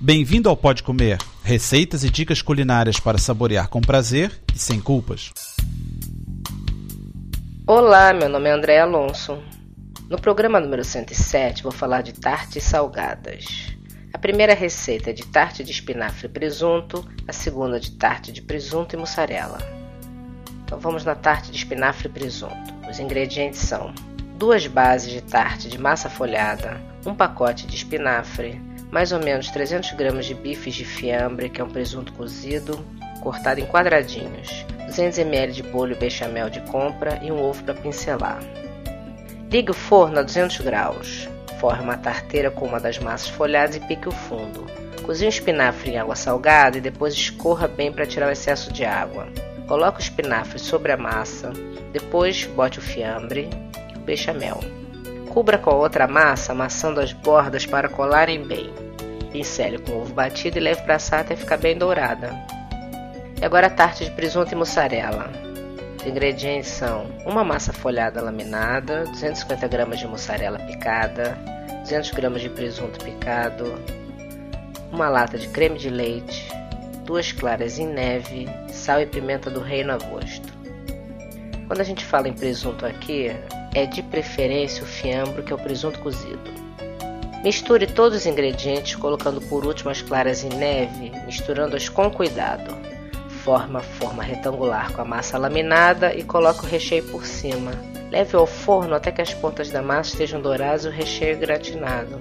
Bem-vindo ao Pode Comer, receitas e dicas culinárias para saborear com prazer e sem culpas. Olá, meu nome é André Alonso. No programa número 107 vou falar de tartes salgadas. A primeira receita é de tarte de espinafre e presunto, a segunda de tarte de presunto e mussarela. Então vamos na tarte de espinafre e presunto. Os ingredientes são duas bases de tarte de massa folhada, um pacote de espinafre, mais ou menos 300 gramas de bifes de fiambre, que é um presunto cozido, cortado em quadradinhos, 200 ml de bolho bechamel de compra e um ovo para pincelar. Ligue o forno a 200 graus. Forre uma tarteira com uma das massas folhadas e pique o fundo. Cozinhe o espinafre em água salgada e depois escorra bem para tirar o excesso de água. Coloque o espinafre sobre a massa, depois bote o fiambre e o bechamel. Cubra com a outra massa, amassando as bordas para colarem bem. Pincele com ovo batido e leve para assar até ficar bem dourada. E agora a tarte de presunto e mussarela. Os ingredientes são uma massa folhada laminada, 250 gramas de mussarela picada, 200 gramas de presunto picado, uma lata de creme de leite, duas claras em neve, sal e pimenta do reino a gosto. Quando a gente fala em presunto aqui, é de preferência o fiambro, que é o presunto cozido. Misture todos os ingredientes, colocando por último as claras em neve, misturando-as com cuidado. Forma forma retangular com a massa laminada e coloque o recheio por cima. Leve ao forno até que as pontas da massa estejam douradas e o recheio gratinado.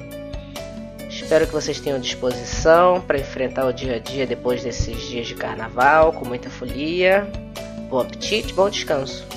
Espero que vocês tenham disposição para enfrentar o dia a dia depois desses dias de carnaval com muita folia. Bom apetite, bom descanso.